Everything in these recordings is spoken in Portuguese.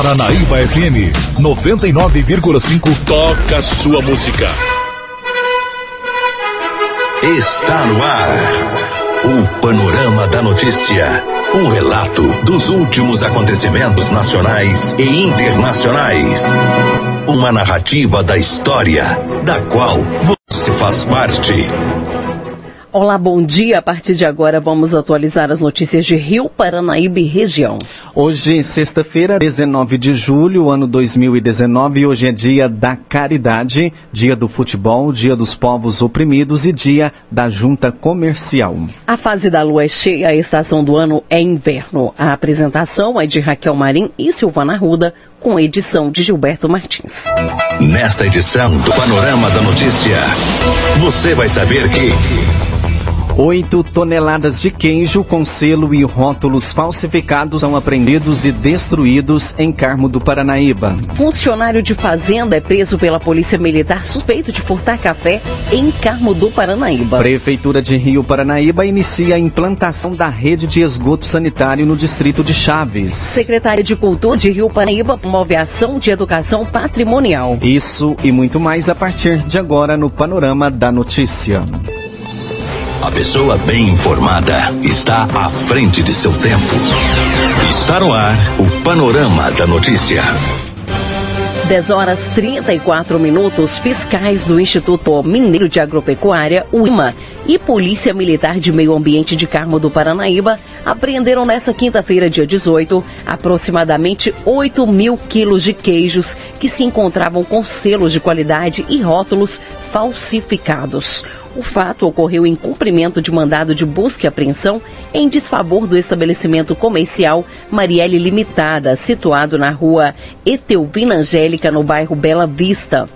Paranaíba FM 99,5 toca sua música. Está no ar o Panorama da Notícia. Um relato dos últimos acontecimentos nacionais e internacionais. Uma narrativa da história, da qual você faz parte. Olá, bom dia. A partir de agora vamos atualizar as notícias de Rio, Paranaíba e região. Hoje, sexta-feira, 19 de julho, ano 2019, hoje é dia da caridade, dia do futebol, dia dos povos oprimidos e dia da junta comercial. A fase da lua é cheia, a estação do ano é inverno. A apresentação é de Raquel Marim e Silvana Ruda, com edição de Gilberto Martins. Nesta edição do Panorama da Notícia, você vai saber que 8 toneladas de queijo com selo e rótulos falsificados são apreendidos e destruídos em Carmo do Paranaíba. Funcionário de fazenda é preso pela Polícia Militar suspeito de furtar café em Carmo do Paranaíba. Prefeitura de Rio Paranaíba inicia a implantação da rede de esgoto sanitário no distrito de Chaves. Secretaria de Cultura de Rio Paranaíba promove ação de educação patrimonial. Isso e muito mais a partir de agora no Panorama da Notícia. A pessoa bem informada está à frente de seu tempo. Está no ar o Panorama da Notícia. 10 horas 34 minutos, fiscais do Instituto Mineiro de Agropecuária, o IMA, e Polícia Militar de Meio Ambiente de Carmo do Paranaíba apreenderam nesta quinta-feira, dia 18, aproximadamente 8 mil quilos de queijos que se encontravam com selos de qualidade e rótulos falsificados. O fato ocorreu em cumprimento de mandado de busca e apreensão em desfavor do estabelecimento comercial Marielle Limitada, situado na rua Eteubina Angélica, no bairro Bela Vista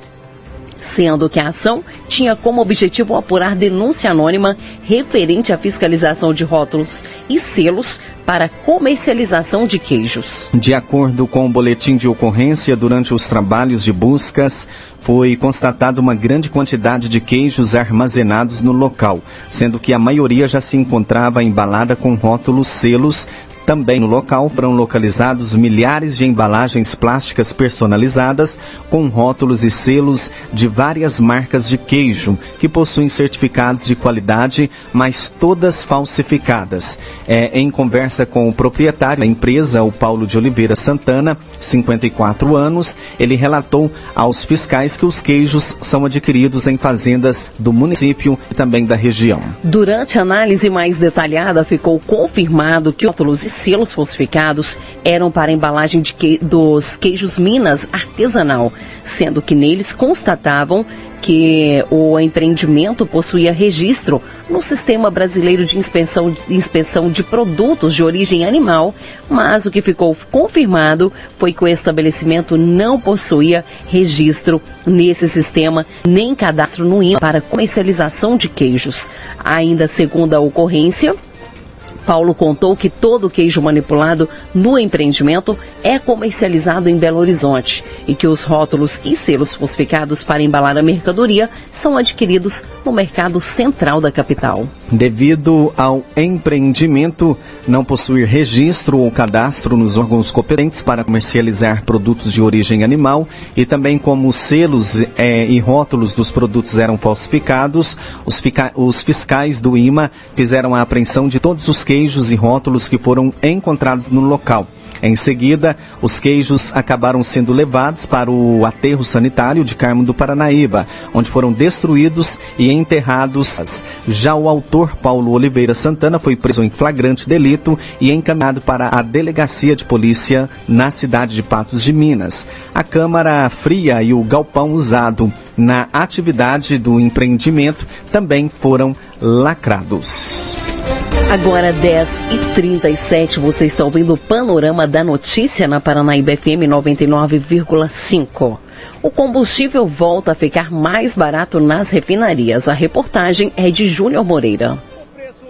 sendo que a ação tinha como objetivo apurar denúncia anônima referente à fiscalização de rótulos e selos para comercialização de queijos. De acordo com o boletim de ocorrência, durante os trabalhos de buscas, foi constatada uma grande quantidade de queijos armazenados no local, sendo que a maioria já se encontrava embalada com rótulos, selos, também no local foram localizados milhares de embalagens plásticas personalizadas com rótulos e selos de várias marcas de queijo que possuem certificados de qualidade, mas todas falsificadas. É, em conversa com o proprietário da empresa, o Paulo de Oliveira Santana, 54 anos, ele relatou aos fiscais que os queijos são adquiridos em fazendas do município e também da região. Durante a análise mais detalhada, ficou confirmado que rótulos selos falsificados eram para embalagem de que, dos queijos Minas artesanal, sendo que neles constatavam que o empreendimento possuía registro no Sistema Brasileiro de Inspeção, de Inspeção de Produtos de Origem Animal, mas o que ficou confirmado foi que o estabelecimento não possuía registro nesse sistema, nem cadastro no INPA para comercialização de queijos. Ainda segundo a ocorrência, Paulo contou que todo queijo manipulado no empreendimento é comercializado em Belo Horizonte e que os rótulos e selos falsificados para embalar a mercadoria são adquiridos no mercado central da capital. Devido ao empreendimento não possuir registro ou cadastro nos órgãos competentes para comercializar produtos de origem animal e também como os selos é, e rótulos dos produtos eram falsificados, os, os fiscais do IMA fizeram a apreensão de todos os queijos e rótulos que foram encontrados no local. Em seguida, os queijos acabaram sendo levados para o aterro sanitário de Carmo do Paranaíba, onde foram destruídos e enterrados. Já o autor, Paulo Oliveira Santana, foi preso em flagrante delito e encaminhado para a delegacia de polícia na cidade de Patos de Minas. A câmara fria e o galpão usado na atividade do empreendimento também foram lacrados. Agora 10 e 37 você está ouvindo o Panorama da Notícia na Paranaíba FM 99,5. O combustível volta a ficar mais barato nas refinarias. A reportagem é de Júnior Moreira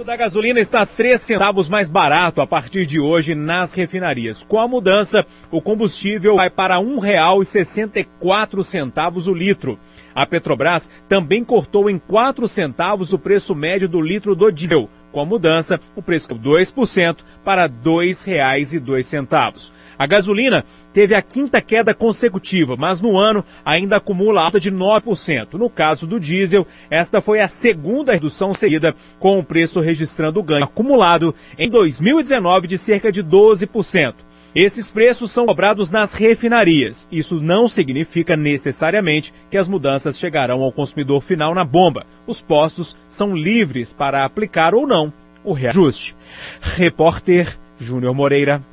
O da gasolina está 3 centavos mais barato a partir de hoje nas refinarias. Com a mudança, o combustível vai para R$ 1,64 o litro. A Petrobras também cortou em 4 centavos o preço médio do litro do diesel. Com a mudança, o preço caiu 2% para R$ 2,02. A gasolina teve a quinta queda consecutiva, mas no ano ainda acumula alta de 9%. No caso do diesel, esta foi a segunda redução seguida, com o preço registrando ganho acumulado em 2019 de cerca de 12%. Esses preços são cobrados nas refinarias. Isso não significa necessariamente que as mudanças chegarão ao consumidor final na bomba. Os postos são livres para aplicar ou não o reajuste. Repórter Júnior Moreira.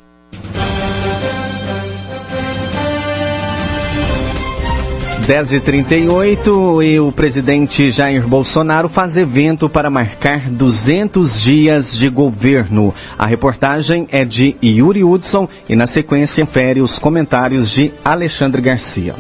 10h38 e o presidente Jair Bolsonaro faz evento para marcar 200 dias de governo. A reportagem é de Yuri Hudson e na sequência confere os comentários de Alexandre Garcia.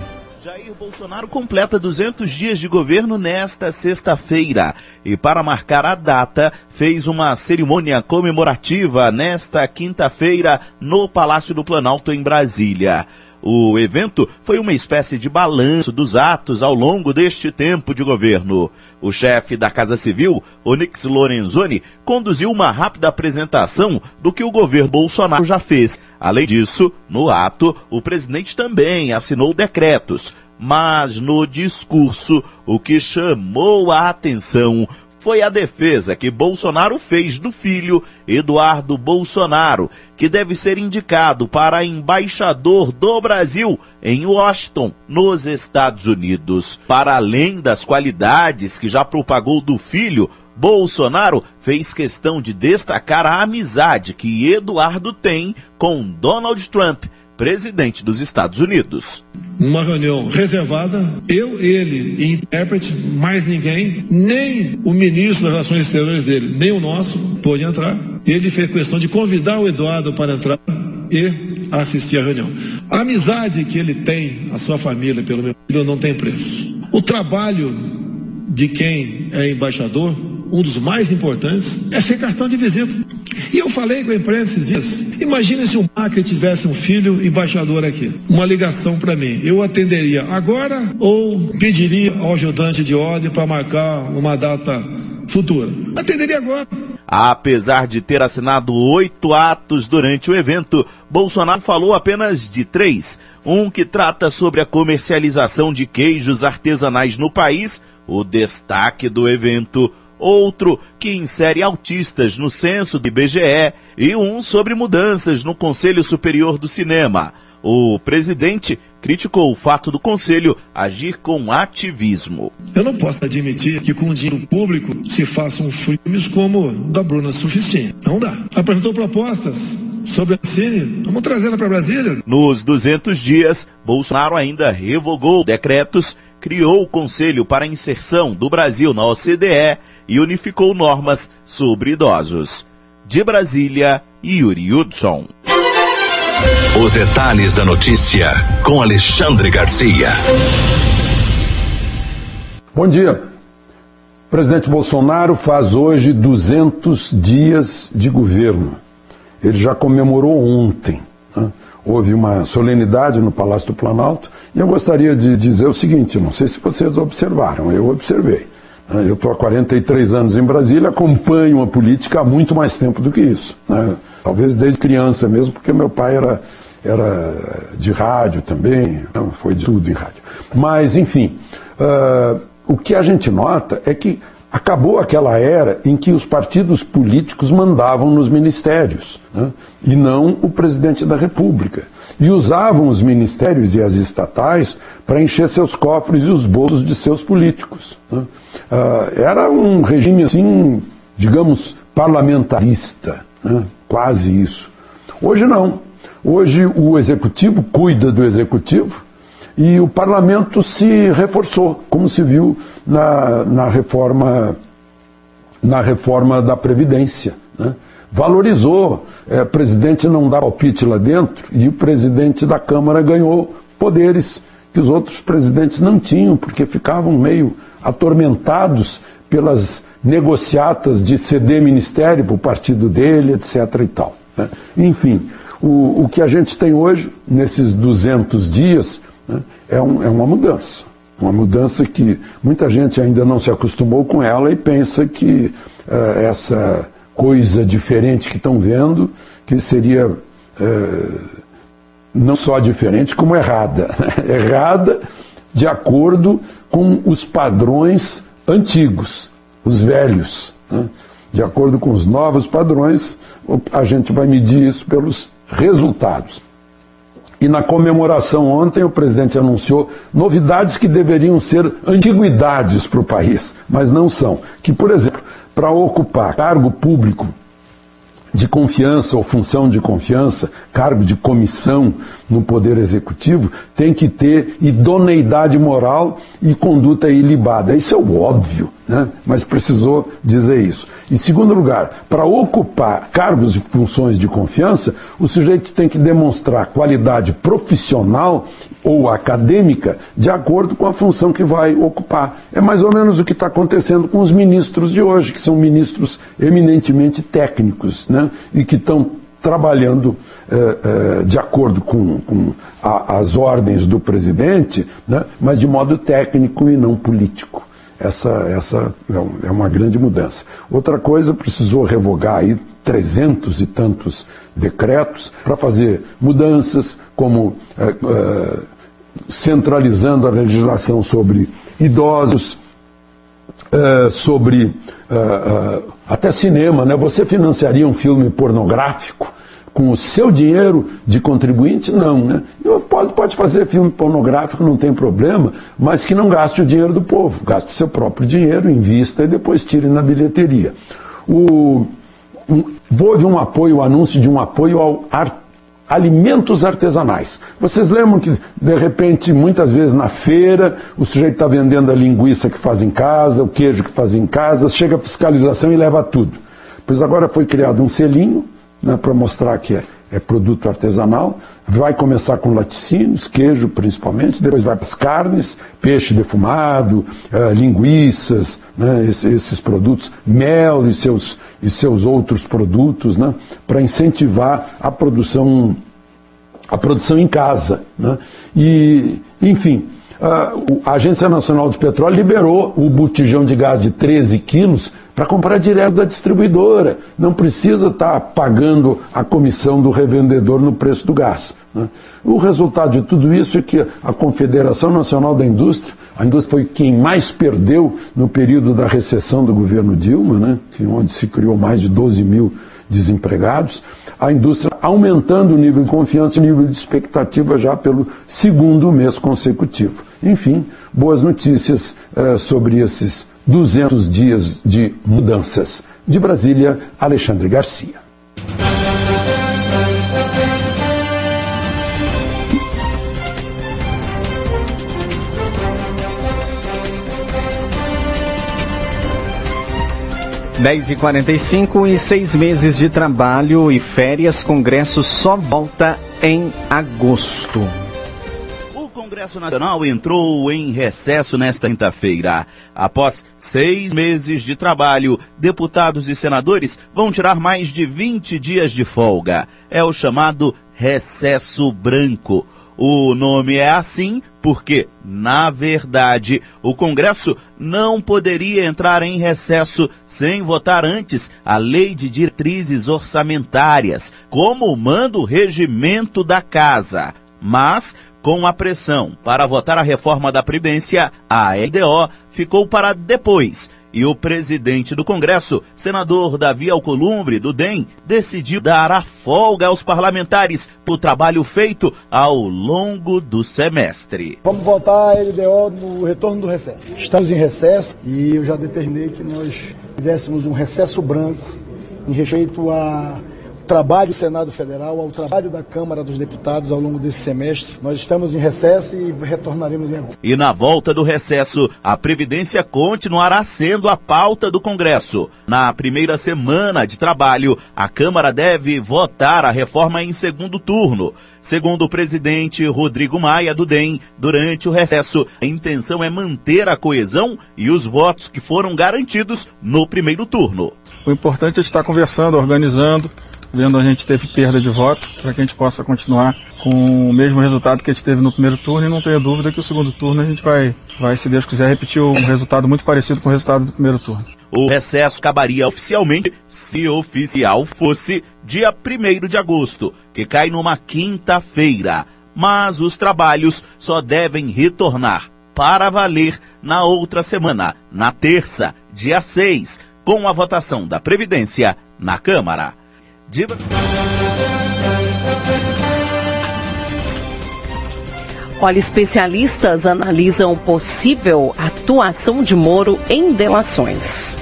Jair Bolsonaro completa 200 dias de governo nesta sexta-feira e para marcar a data fez uma cerimônia comemorativa nesta quinta-feira no Palácio do Planalto em Brasília. O evento foi uma espécie de balanço dos atos ao longo deste tempo de governo. O chefe da Casa Civil, Onyx Lorenzoni, conduziu uma rápida apresentação do que o governo Bolsonaro já fez. Além disso, no ato, o presidente também assinou decretos. Mas no discurso, o que chamou a atenção foi a defesa que Bolsonaro fez do filho Eduardo Bolsonaro, que deve ser indicado para embaixador do Brasil em Washington, nos Estados Unidos. Para além das qualidades que já propagou do filho, Bolsonaro fez questão de destacar a amizade que Eduardo tem com Donald Trump presidente dos Estados Unidos. Uma reunião reservada, eu, ele e intérprete, mais ninguém, nem o ministro das Relações Exteriores dele, nem o nosso, pôde entrar. Ele fez questão de convidar o Eduardo para entrar e assistir à reunião. A amizade que ele tem, a sua família, pelo meu filho, não tem preço. O trabalho de quem é embaixador, um dos mais importantes, é ser cartão de visita. E eu falei com a imprensa esses dias. Imagine se o Macri tivesse um filho embaixador aqui. Uma ligação para mim. Eu atenderia agora ou pediria ao ajudante de ordem para marcar uma data futura? Atenderia agora. Apesar de ter assinado oito atos durante o evento, Bolsonaro falou apenas de três. Um que trata sobre a comercialização de queijos artesanais no país, o destaque do evento outro que insere autistas no censo do IBGE e um sobre mudanças no Conselho Superior do Cinema. O presidente criticou o fato do conselho agir com ativismo. Eu não posso admitir que com dinheiro público se façam filmes como o da Bruna Sufistinha. Não dá. Apresentou propostas sobre a Cine, vamos trazê-la para Brasília. Nos 200 dias, Bolsonaro ainda revogou decretos, criou o Conselho para a Inserção do Brasil na OCDE e unificou normas sobre idosos. De Brasília, Yuri Hudson. Os detalhes da notícia com Alexandre Garcia. Bom dia. O presidente Bolsonaro faz hoje 200 dias de governo. Ele já comemorou ontem. Né? Houve uma solenidade no Palácio do Planalto e eu gostaria de dizer o seguinte: não sei se vocês observaram, eu observei. Né? Eu estou há 43 anos em Brasília, acompanho a política há muito mais tempo do que isso. Né? Talvez desde criança mesmo, porque meu pai era, era de rádio também, foi de tudo em rádio. Mas, enfim, uh, o que a gente nota é que acabou aquela era em que os partidos políticos mandavam nos ministérios, né? e não o presidente da República. E usavam os ministérios e as estatais para encher seus cofres e os bolsos de seus políticos. Né? Uh, era um regime assim, digamos, parlamentarista, né? quase isso. Hoje não. Hoje o executivo cuida do executivo e o parlamento se reforçou, como se viu na, na reforma na reforma da Previdência. Né? Valorizou. É, o presidente não dá palpite lá dentro e o presidente da Câmara ganhou poderes que os outros presidentes não tinham, porque ficavam meio atormentados pelas negociatas de ceder ministério para o partido dele, etc. e tal. Né? Enfim, o, o que a gente tem hoje, nesses 200 dias, né, é, um, é uma mudança. Uma mudança que muita gente ainda não se acostumou com ela e pensa que uh, essa coisa diferente que estão vendo, que seria uh, não só diferente, como errada. errada de acordo com os padrões antigos, os velhos. Né? De acordo com os novos padrões, a gente vai medir isso pelos resultados. E na comemoração ontem, o presidente anunciou novidades que deveriam ser antiguidades para o país, mas não são. Que, por exemplo, para ocupar cargo público de confiança ou função de confiança, cargo de comissão no Poder Executivo, tem que ter idoneidade moral e conduta ilibada. Isso é o óbvio, né? mas precisou dizer isso. Em segundo lugar, para ocupar cargos e funções de confiança, o sujeito tem que demonstrar qualidade profissional ou acadêmica de acordo com a função que vai ocupar. É mais ou menos o que está acontecendo com os ministros de hoje, que são ministros eminentemente técnicos né? e que estão trabalhando eh, eh, de acordo com, com a, as ordens do presidente, né? mas de modo técnico e não político. Essa, essa é, é uma grande mudança. Outra coisa, precisou revogar aí trezentos e tantos decretos para fazer mudanças, como é, é, centralizando a legislação sobre idosos, é, sobre até cinema, né? Você financiaria um filme pornográfico com o seu dinheiro de contribuinte? Não, né? Pode, pode fazer filme pornográfico, não tem problema, mas que não gaste o dinheiro do povo, gaste o seu próprio dinheiro, invista e depois tire na bilheteria. O, um, houve um apoio, o um anúncio de um apoio ao ar, alimentos artesanais. Vocês lembram que, de repente, muitas vezes na feira, o sujeito está vendendo a linguiça que faz em casa, o queijo que faz em casa, chega a fiscalização e leva tudo. Pois agora foi criado um selinho né, para mostrar que é, é, produto artesanal. Vai começar com laticínios, queijo principalmente, depois vai para as carnes, peixe defumado, uh, linguiças, né, esses, esses, produtos, mel e seus, e seus outros produtos, né, para incentivar a produção, a produção em casa. Né. E, enfim, a Agência Nacional de Petróleo liberou o botijão de gás de 13 quilos para comprar direto da distribuidora. Não precisa estar tá pagando a comissão do revendedor no preço do gás. Né? O resultado de tudo isso é que a Confederação Nacional da Indústria, a indústria foi quem mais perdeu no período da recessão do governo Dilma, né? onde se criou mais de 12 mil desempregados, a indústria aumentando o nível de confiança e o nível de expectativa já pelo segundo mês consecutivo. Enfim, boas notícias eh, sobre esses 200 dias de mudanças. De Brasília, Alexandre Garcia. Dez e quarenta e cinco e seis meses de trabalho e férias, Congresso só volta em agosto. Congresso Nacional entrou em recesso nesta quinta-feira. Após seis meses de trabalho, deputados e senadores vão tirar mais de 20 dias de folga. É o chamado recesso branco. O nome é assim porque, na verdade, o Congresso não poderia entrar em recesso sem votar antes a Lei de Diretrizes Orçamentárias, como manda o regimento da Casa. Mas com a pressão para votar a reforma da Previdência, a LDO ficou para depois. E o presidente do Congresso, senador Davi Alcolumbre, do DEM, decidiu dar a folga aos parlamentares pelo trabalho feito ao longo do semestre. Vamos votar a LDO no retorno do recesso. Estamos em recesso e eu já determinei que nós fizéssemos um recesso branco em respeito a trabalho do Senado Federal, ao trabalho da Câmara dos Deputados ao longo desse semestre. Nós estamos em recesso e retornaremos em agosto. E na volta do recesso, a Previdência continuará sendo a pauta do Congresso. Na primeira semana de trabalho, a Câmara deve votar a reforma em segundo turno. Segundo o presidente Rodrigo Maia do DEM, durante o recesso, a intenção é manter a coesão e os votos que foram garantidos no primeiro turno. O importante é estar conversando, organizando, vendo a gente teve perda de voto, para que a gente possa continuar com o mesmo resultado que a gente teve no primeiro turno e não tenha dúvida que o segundo turno a gente vai, vai se Deus quiser, repetir um resultado muito parecido com o resultado do primeiro turno. O recesso acabaria oficialmente, se oficial fosse, dia 1 de agosto, que cai numa quinta-feira. Mas os trabalhos só devem retornar para valer na outra semana, na terça, dia 6, com a votação da Previdência na Câmara. Diva... Olha, especialistas analisam possível atuação de Moro em delações.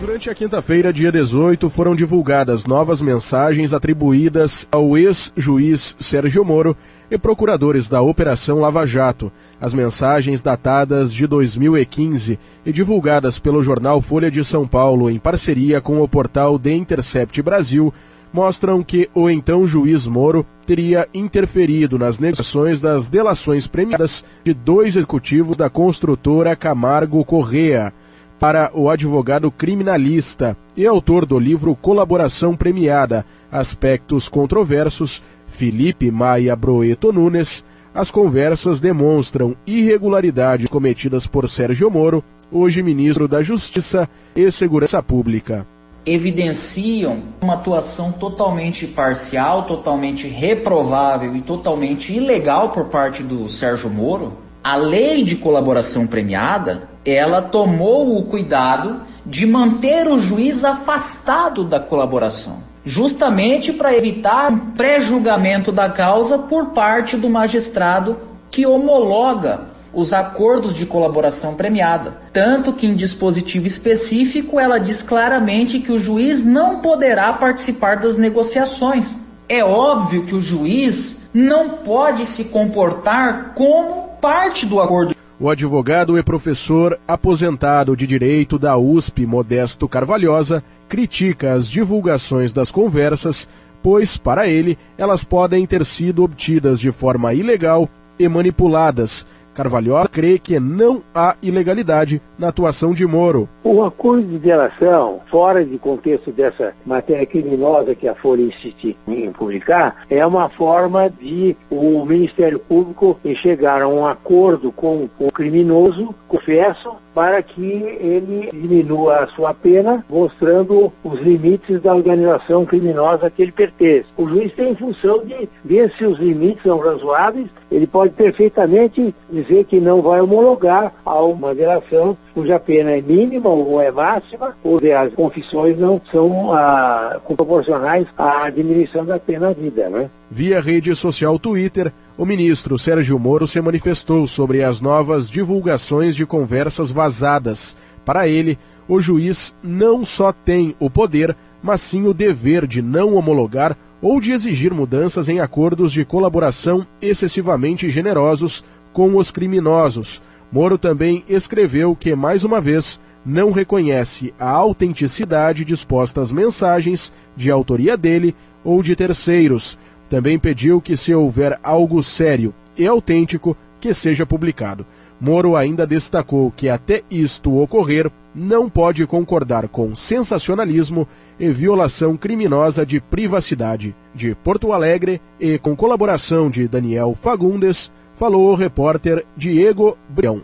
Durante a quinta-feira, dia 18, foram divulgadas novas mensagens atribuídas ao ex-juiz Sérgio Moro e procuradores da Operação Lava Jato. As mensagens datadas de 2015 e divulgadas pelo jornal Folha de São Paulo em parceria com o portal The Intercept Brasil mostram que o então juiz Moro teria interferido nas negociações das delações premiadas de dois executivos da construtora Camargo Correa para o advogado criminalista e autor do livro Colaboração Premiada, Aspectos Controversos, Felipe Maia Broeto Nunes, as conversas demonstram irregularidades cometidas por Sérgio Moro, hoje ministro da Justiça e Segurança Pública evidenciam uma atuação totalmente parcial, totalmente reprovável e totalmente ilegal por parte do Sérgio Moro, a lei de colaboração premiada, ela tomou o cuidado de manter o juiz afastado da colaboração, justamente para evitar um pré-julgamento da causa por parte do magistrado que homologa os acordos de colaboração premiada. Tanto que em dispositivo específico ela diz claramente que o juiz não poderá participar das negociações. É óbvio que o juiz não pode se comportar como parte do acordo. O advogado e professor aposentado de direito da USP, Modesto Carvalhosa, critica as divulgações das conversas, pois, para ele, elas podem ter sido obtidas de forma ilegal e manipuladas, Carvalhosa crê que não há ilegalidade na atuação de Moro. O acordo de delação, fora de contexto dessa matéria criminosa que a Folha insiste em publicar, é uma forma de o Ministério Público chegar a um acordo com o criminoso, confesso, para que ele diminua a sua pena, mostrando os limites da organização criminosa que ele pertence. O juiz tem função de ver se os limites são razoáveis, ele pode perfeitamente dizer que não vai homologar a uma delação cuja pena é mínima ou é máxima, ou as confissões não são ah, proporcionais à diminuição da pena à vida. Né? Via rede social Twitter, o ministro Sérgio Moro se manifestou sobre as novas divulgações de conversas vazadas. Para ele, o juiz não só tem o poder, mas sim o dever de não homologar ou de exigir mudanças em acordos de colaboração excessivamente generosos com os criminosos. Moro também escreveu que, mais uma vez, não reconhece a autenticidade de expostas mensagens de autoria dele ou de terceiros. Também pediu que, se houver algo sério e autêntico, que seja publicado. Moro ainda destacou que, até isto ocorrer, não pode concordar com sensacionalismo e violação criminosa de privacidade. De Porto Alegre e com colaboração de Daniel Fagundes, falou o repórter Diego Brião.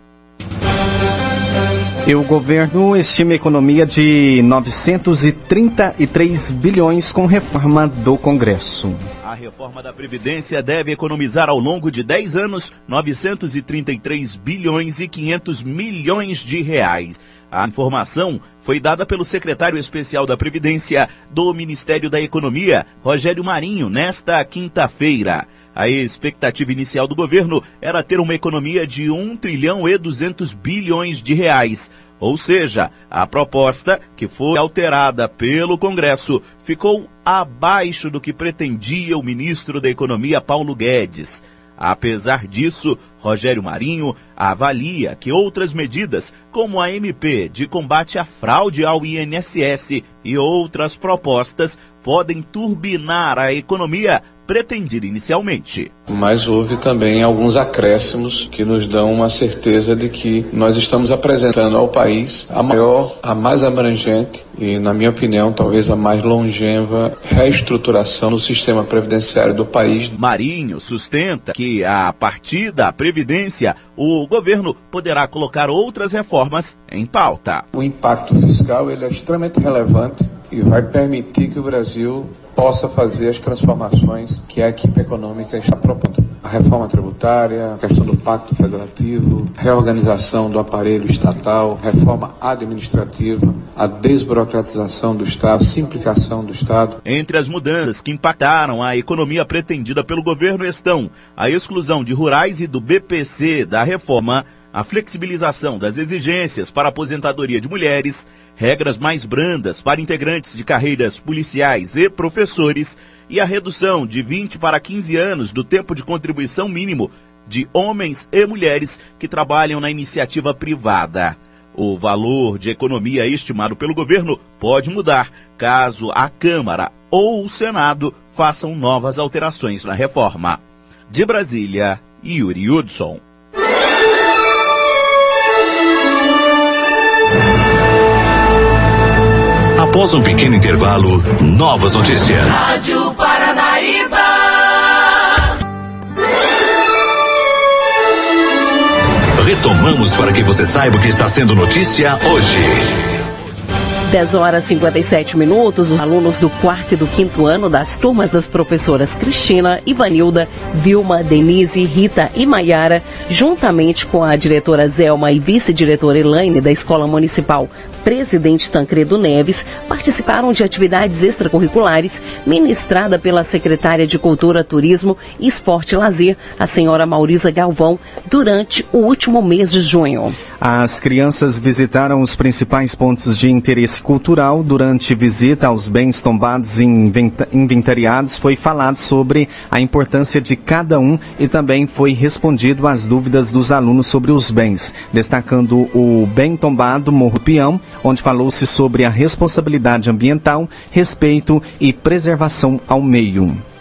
E o governo estima economia de 933 bilhões com reforma do Congresso. A reforma da Previdência deve economizar ao longo de 10 anos 933 bilhões e 500 milhões de reais. A informação foi dada pelo secretário especial da Previdência do Ministério da Economia, Rogério Marinho, nesta quinta-feira. A expectativa inicial do governo era ter uma economia de 1 trilhão e 200 bilhões de reais. Ou seja, a proposta, que foi alterada pelo Congresso, ficou abaixo do que pretendia o ministro da Economia Paulo Guedes. Apesar disso, Rogério Marinho avalia que outras medidas, como a MP de combate à fraude ao INSS e outras propostas, podem turbinar a economia pretendida inicialmente. Mas houve também alguns acréscimos que nos dão uma certeza de que nós estamos apresentando ao país a maior, a mais abrangente e, na minha opinião, talvez a mais longeva reestruturação do sistema previdenciário do país. Marinho sustenta que, a partir da Previdência, o governo poderá colocar outras reformas em pauta. O impacto fiscal ele é extremamente relevante e vai permitir que o Brasil possa fazer as transformações que a equipe econômica está propondo. A reforma tributária, a questão do pacto federativo, reorganização do aparelho estatal, reforma administrativa, a desburocratização do Estado, simplificação do Estado. Entre as mudanças que impactaram a economia pretendida pelo governo estão a exclusão de rurais e do BPC da reforma, a flexibilização das exigências para aposentadoria de mulheres, regras mais brandas para integrantes de carreiras policiais e professores e a redução de 20 para 15 anos do tempo de contribuição mínimo de homens e mulheres que trabalham na iniciativa privada. O valor de economia estimado pelo governo pode mudar caso a Câmara ou o Senado façam novas alterações na reforma. De Brasília, Yuri Hudson. Após um pequeno intervalo, novas notícias. Rádio Paranaíba. Retomamos para que você saiba o que está sendo notícia hoje. 10 horas e 57 minutos, os alunos do quarto e do quinto ano das turmas das professoras Cristina, Ivanilda, Vilma, Denise, Rita e Maiara, juntamente com a diretora Zelma e vice-diretora Elaine da Escola Municipal Presidente Tancredo Neves, participaram de atividades extracurriculares ministrada pela secretária de Cultura, Turismo, Esporte e Lazer, a senhora Maurisa Galvão, durante o último mês de junho. As crianças visitaram os principais pontos de interesse cultural. Durante visita aos bens tombados e inventariados, foi falado sobre a importância de cada um e também foi respondido às dúvidas dos alunos sobre os bens, destacando o bem tombado Morro Peão, onde falou-se sobre a responsabilidade ambiental, respeito e preservação ao meio.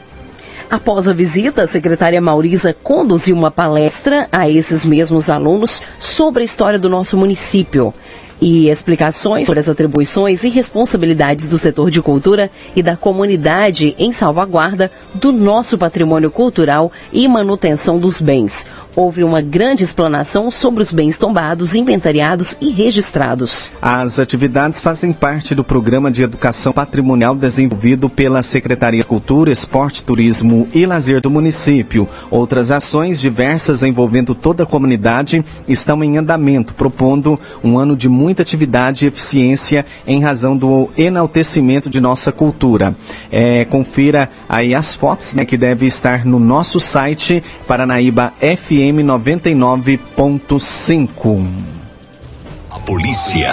Após a visita, a secretária Maurisa conduziu uma palestra a esses mesmos alunos sobre a história do nosso município e explicações sobre as atribuições e responsabilidades do setor de cultura e da comunidade em salvaguarda do nosso patrimônio cultural e manutenção dos bens houve uma grande explanação sobre os bens tombados, inventariados e registrados. As atividades fazem parte do programa de educação patrimonial desenvolvido pela Secretaria de Cultura, Esporte, Turismo e Lazer do município. Outras ações diversas envolvendo toda a comunidade estão em andamento, propondo um ano de muita atividade e eficiência em razão do enaltecimento de nossa cultura. É, confira aí as fotos né, que deve estar no nosso site Paranaíba FM FM 99.5. A polícia.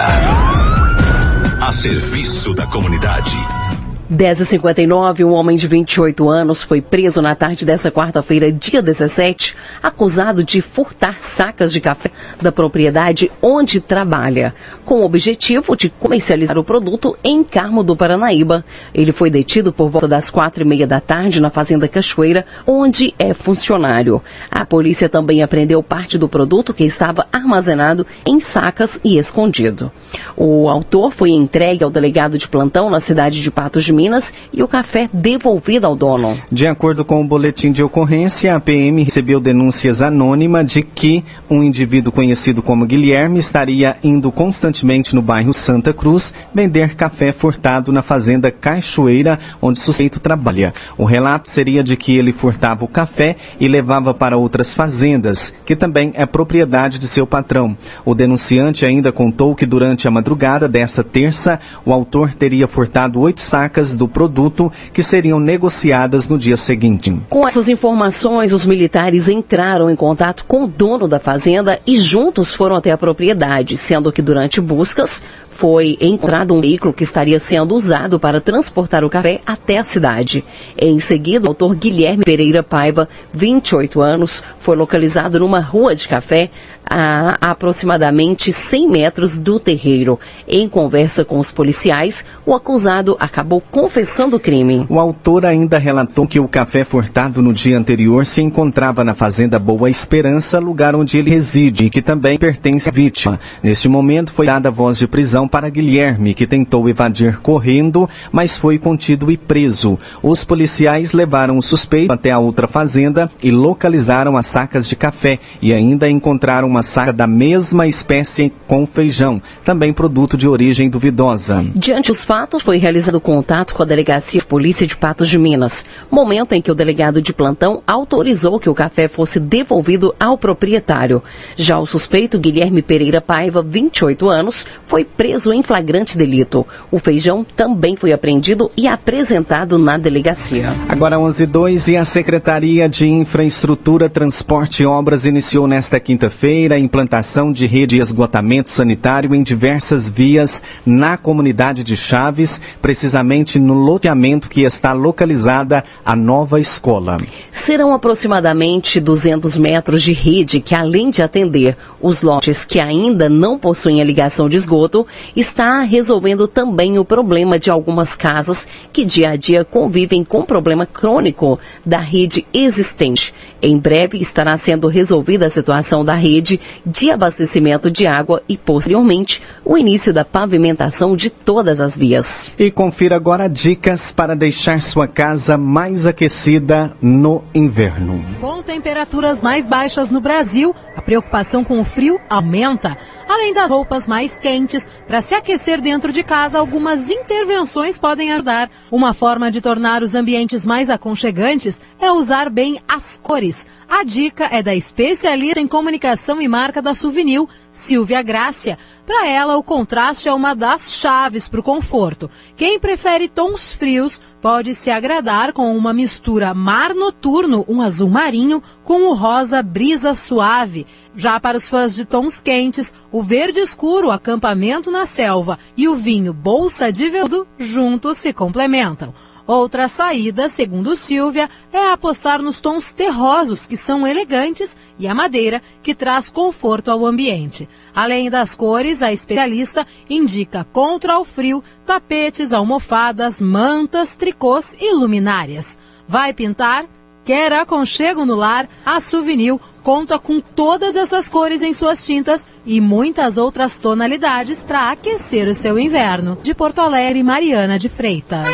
A serviço da comunidade. 10h59, um homem de 28 anos foi preso na tarde dessa quarta-feira, dia 17, acusado de furtar sacas de café da propriedade onde trabalha, com o objetivo de comercializar o produto em Carmo do Paranaíba. Ele foi detido por volta das quatro e meia da tarde na Fazenda Cachoeira, onde é funcionário. A polícia também apreendeu parte do produto que estava armazenado em sacas e escondido. O autor foi entregue ao delegado de plantão na cidade de Patos de Minas e o café devolvido ao dono. De acordo com o boletim de ocorrência, a PM recebeu denúncias anônimas de que um indivíduo conhecido como Guilherme estaria indo constantemente no bairro Santa Cruz vender café furtado na fazenda Cachoeira, onde o suspeito trabalha. O relato seria de que ele furtava o café e levava para outras fazendas, que também é propriedade de seu patrão. O denunciante ainda contou que durante a madrugada desta terça, o autor teria furtado oito sacas do produto que seriam negociadas no dia seguinte. Com essas informações, os militares entraram em contato com o dono da fazenda e juntos foram até a propriedade, sendo que durante buscas foi encontrado um veículo que estaria sendo usado para transportar o café até a cidade. Em seguida, o autor Guilherme Pereira Paiva, 28 anos, foi localizado numa rua de café a aproximadamente 100 metros do terreiro. Em conversa com os policiais, o acusado acabou confessando o crime. O autor ainda relatou que o café furtado no dia anterior se encontrava na fazenda Boa Esperança, lugar onde ele reside e que também pertence à vítima. Neste momento foi dada voz de prisão para Guilherme, que tentou evadir correndo, mas foi contido e preso. Os policiais levaram o suspeito até a outra fazenda e localizaram as sacas de café e ainda encontraram uma saca da mesma espécie com feijão, também produto de origem duvidosa. Diante dos fatos, foi realizado contato com a Delegacia de Polícia de Patos de Minas, momento em que o delegado de plantão autorizou que o café fosse devolvido ao proprietário. Já o suspeito, Guilherme Pereira Paiva, 28 anos, foi preso em flagrante delito. O feijão também foi apreendido e apresentado na delegacia. Agora 11:02 e a Secretaria de Infraestrutura, Transporte e Obras iniciou nesta quinta-feira a implantação de rede de esgotamento sanitário em diversas vias na comunidade de Chaves, precisamente no loteamento que está localizada a nova escola. Serão aproximadamente 200 metros de rede que, além de atender os lotes que ainda não possuem a ligação de esgoto, está resolvendo também o problema de algumas casas que dia a dia convivem com problema crônico da rede existente. Em breve estará sendo resolvida a situação da rede de abastecimento de água e, posteriormente, o início da pavimentação de todas as vias. E confira agora dicas para deixar sua casa mais aquecida no inverno. Com temperaturas mais baixas no Brasil, a preocupação com o frio aumenta. Além das roupas mais quentes, para se aquecer dentro de casa, algumas intervenções podem ajudar. Uma forma de tornar os ambientes mais aconchegantes é usar bem as cores. A dica é da especialista em comunicação e marca da Souvenir, Silvia Grácia. Para ela, o contraste é uma das chaves para o conforto. Quem prefere tons frios pode se agradar com uma mistura mar noturno, um azul marinho, com o rosa brisa suave. Já para os fãs de tons quentes, o verde escuro, acampamento na selva, e o vinho bolsa de veludo juntos se complementam. Outra saída, segundo Silvia, é apostar nos tons terrosos, que são elegantes, e a madeira, que traz conforto ao ambiente. Além das cores, a especialista indica contra o frio tapetes, almofadas, mantas, tricôs e luminárias. Vai pintar? Quer aconchego no lar? A Souvenir conta com todas essas cores em suas tintas e muitas outras tonalidades para aquecer o seu inverno. De Porto Alegre, Mariana de Freitas.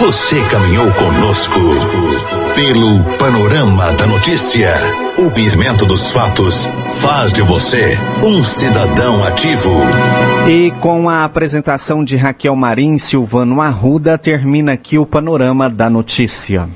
Você caminhou conosco pelo panorama da notícia. O bismento dos fatos faz de você um cidadão ativo. E com a apresentação de Raquel Marim Silvano Arruda, termina aqui o panorama da notícia.